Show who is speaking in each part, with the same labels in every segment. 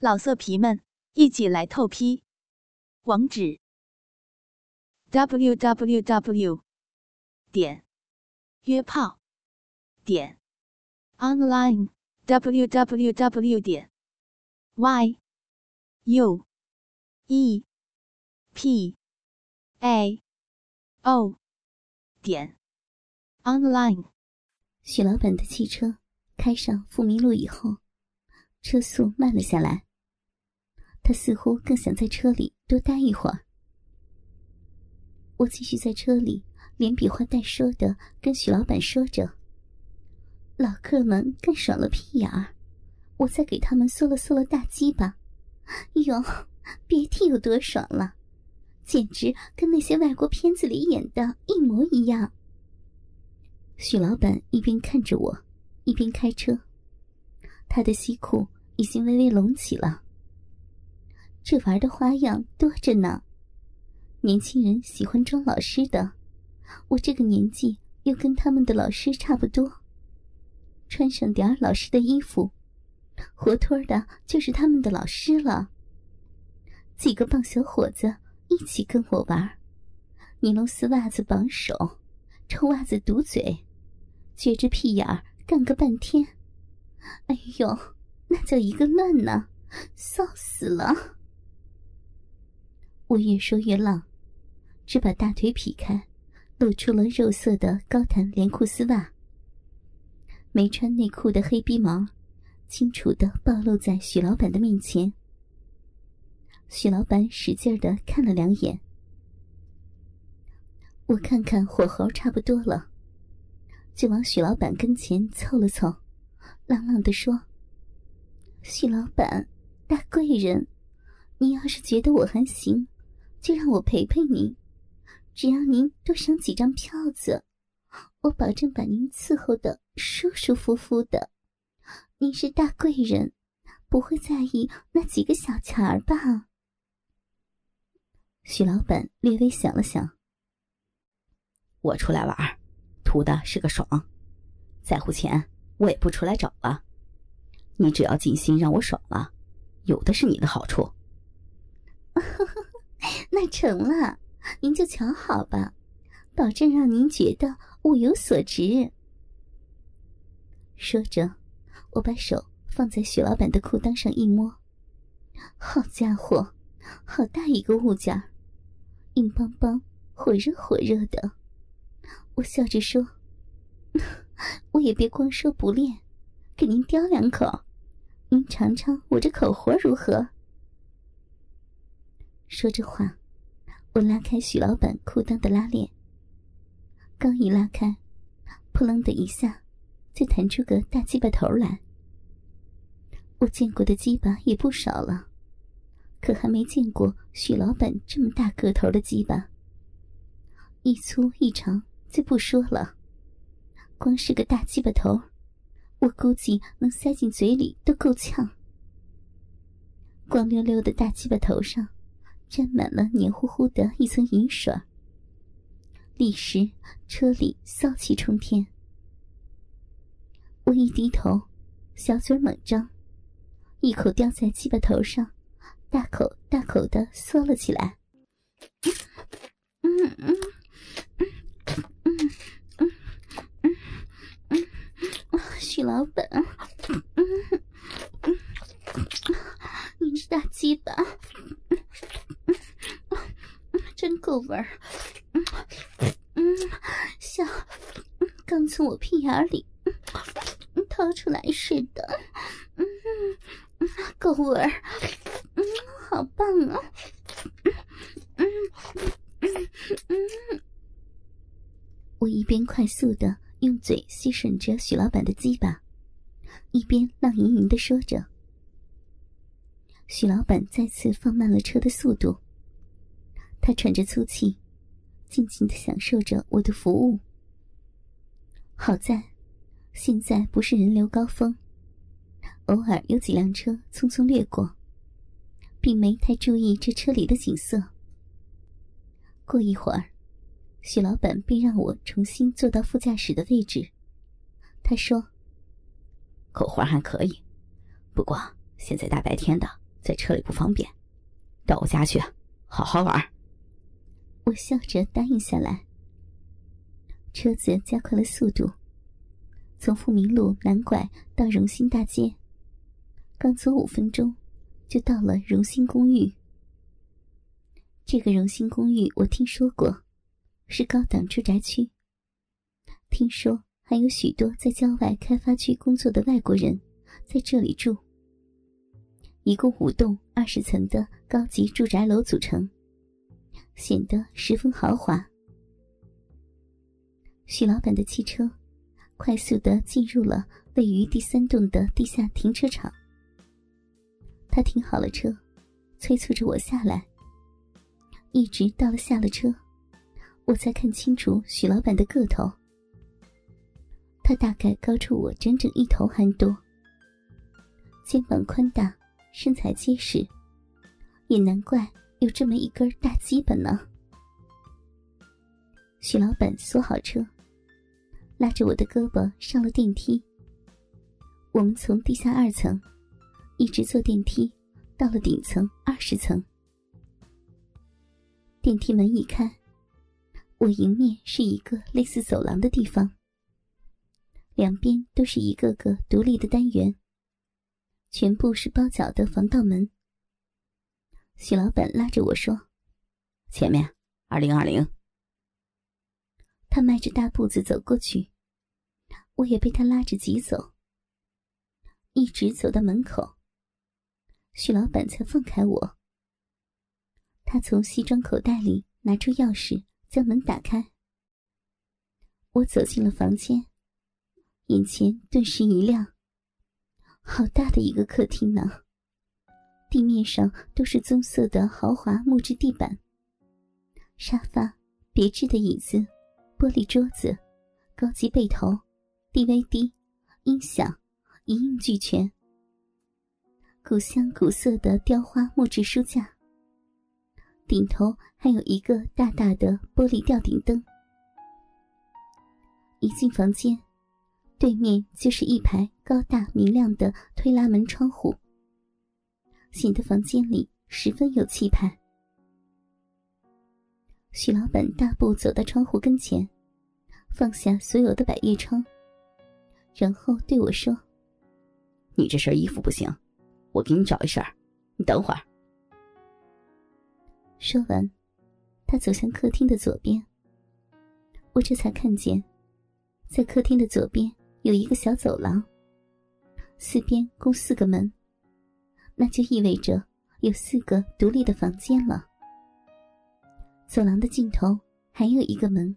Speaker 1: 老色皮们，一起来透批！网址：w w w 点约炮点 online w w w 点 y u e p a o 点 online。
Speaker 2: 许老板的汽车开上富民路以后，车速慢了下来。他似乎更想在车里多待一会儿。我继续在车里连比划带说的跟许老板说着：“老客们干爽了屁眼儿，我再给他们嗦了嗦了大鸡巴，哟，别提有多爽了，简直跟那些外国片子里演的一模一样。”许老板一边看着我，一边开车，他的西裤已经微微隆起了。这玩的花样多着呢，年轻人喜欢装老师的，我这个年纪又跟他们的老师差不多，穿上点老师的衣服，活脱的就是他们的老师了。几个棒小伙子一起跟我玩，尼龙丝袜子绑手，臭袜子堵嘴，撅着屁眼儿干个半天，哎呦，那叫一个乱呢，臊死了。我越说越浪，只把大腿劈开，露出了肉色的高弹连裤丝袜。没穿内裤的黑逼毛，清楚的暴露在许老板的面前。许老板使劲的看了两眼，我看看火候差不多了，就往许老板跟前凑了凑，朗朗的说：“许老板，大贵人，你要是觉得我还行。”就让我陪陪您，只要您多上几张票子，我保证把您伺候的舒舒服服的。您是大贵人，不会在意那几个小钱儿吧？许老板略微想了想，
Speaker 3: 我出来玩，图的是个爽，在乎钱我也不出来找了。你只要尽心让我爽了，有的是你的好处。
Speaker 2: 那成了，您就瞧好吧，保证让您觉得物有所值。说着，我把手放在许老板的裤裆上一摸，好家伙，好大一个物件硬邦邦、火热火热的。我笑着说：“ 我也别光说不练，给您叼两口，您尝尝我这口活如何？”说着话。我拉开许老板裤裆的拉链，刚一拉开，扑棱的一下，就弹出个大鸡巴头来。我见过的鸡巴也不少了，可还没见过许老板这么大个头的鸡巴。一粗一长就不说了，光是个大鸡巴头，我估计能塞进嘴里都够呛。光溜溜的大鸡巴头上。沾满了黏糊糊的一层银水，立时车里骚气冲天。我一低头，小嘴猛张，一口叼在鸡巴头上，大口大口的嗦了起来。嗯嗯嗯嗯嗯嗯嗯，许老板，嗯嗯，你是大鸡巴。真够味儿，嗯嗯，像刚从我屁眼里掏出来似的，嗯嗯，够味儿，嗯，好棒啊，嗯嗯嗯我一边快速的用嘴吸吮着许老板的鸡巴，一边浪吟吟的说着。许老板再次放慢了车的速度。他喘着粗气，尽情的享受着我的服务。好在，现在不是人流高峰，偶尔有几辆车匆匆掠过，并没太注意这车里的景色。过一会儿，许老板便让我重新坐到副驾驶的位置。他说：“
Speaker 3: 口活还可以，不过现在大白天的，在车里不方便，到我家去，好好玩。
Speaker 2: 我笑着答应下来。车子加快了速度，从富民路南拐到荣兴大街，刚走五分钟，就到了荣兴公寓。这个荣兴公寓我听说过，是高档住宅区。听说还有许多在郊外开发区工作的外国人在这里住。一共五栋二十层的高级住宅楼组成，显得十分豪华。许老板的汽车快速的进入了位于第三栋的地下停车场。他停好了车，催促着我下来。一直到了下了车，我才看清楚许老板的个头。他大概高出我整整一头还多，肩膀宽大，身材结实，也难怪有这么一根大鸡巴呢。许老板锁好车，拉着我的胳膊上了电梯。我们从地下二层一直坐电梯到了顶层二十层。电梯门一开，我迎面是一个类似走廊的地方。两边都是一个个独立的单元，全部是包角的防盗门。许老板拉着我说：“
Speaker 3: 前面二零二零。”
Speaker 2: 他迈着大步子走过去，我也被他拉着急走，一直走到门口，许老板才放开我。他从西装口袋里拿出钥匙，将门打开。我走进了房间。眼前顿时一亮，好大的一个客厅呢！地面上都是棕色的豪华木质地板，沙发、别致的椅子、玻璃桌子、高级被头、DVD、音响，一应俱全。古香古色的雕花木质书架，顶头还有一个大大的玻璃吊顶灯。一进房间。对面就是一排高大明亮的推拉门窗户，显得房间里十分有气派。许老板大步走到窗户跟前，放下所有的百叶窗，然后对我说：“
Speaker 3: 你这身衣服不行，我给你找一身你等会儿。”
Speaker 2: 说完，他走向客厅的左边。我这才看见，在客厅的左边。有一个小走廊，四边共四个门，那就意味着有四个独立的房间了。走廊的尽头还有一个门，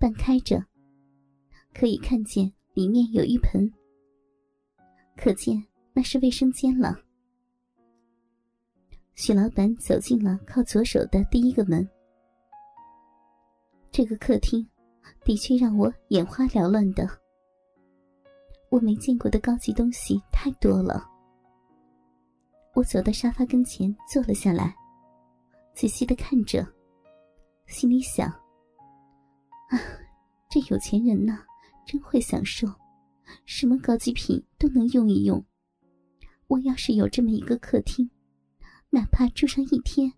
Speaker 2: 半开着，可以看见里面有浴盆，可见那是卫生间了。许老板走进了靠左手的第一个门，这个客厅的确让我眼花缭乱的。我没见过的高级东西太多了。我走到沙发跟前坐了下来，仔细的看着，心里想：啊，这有钱人呐，真会享受，什么高级品都能用一用。我要是有这么一个客厅，哪怕住上一天，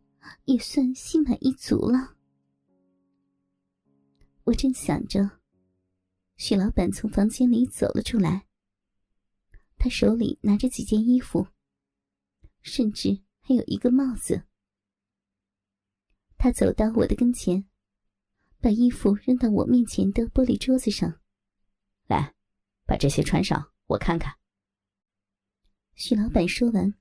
Speaker 2: 也算心满意足了。我正想着。许老板从房间里走了出来，他手里拿着几件衣服，甚至还有一个帽子。他走到我的跟前，把衣服扔到我面前的玻璃桌子上，
Speaker 3: 来，把这些穿上，我看看。
Speaker 2: 许老板说完，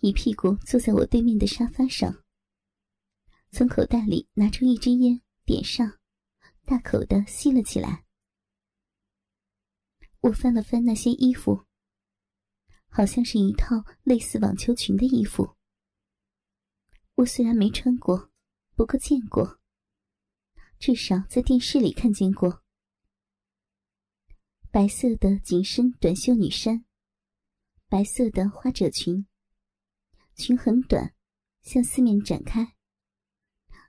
Speaker 2: 一屁股坐在我对面的沙发上，从口袋里拿出一支烟，点上，大口的吸了起来。我翻了翻那些衣服，好像是一套类似网球裙的衣服。我虽然没穿过，不过见过，至少在电视里看见过。白色的紧身短袖女衫，白色的花褶裙，裙很短，向四面展开。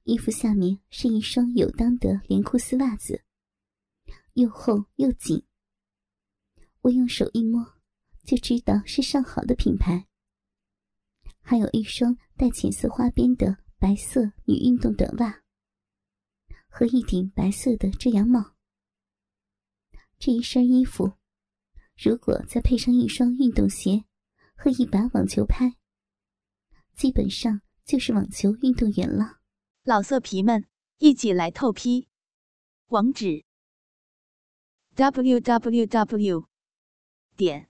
Speaker 2: 衣服下面是一双有裆的连裤丝袜子，又厚又紧。我用手一摸，就知道是上好的品牌。还有一双带浅色花边的白色女运动短袜，和一顶白色的遮阳帽。这一身衣服，如果再配上一双运动鞋和一把网球拍，基本上就是网球运动员了。
Speaker 1: 老色皮们，一起来透批！网址：w w w. 点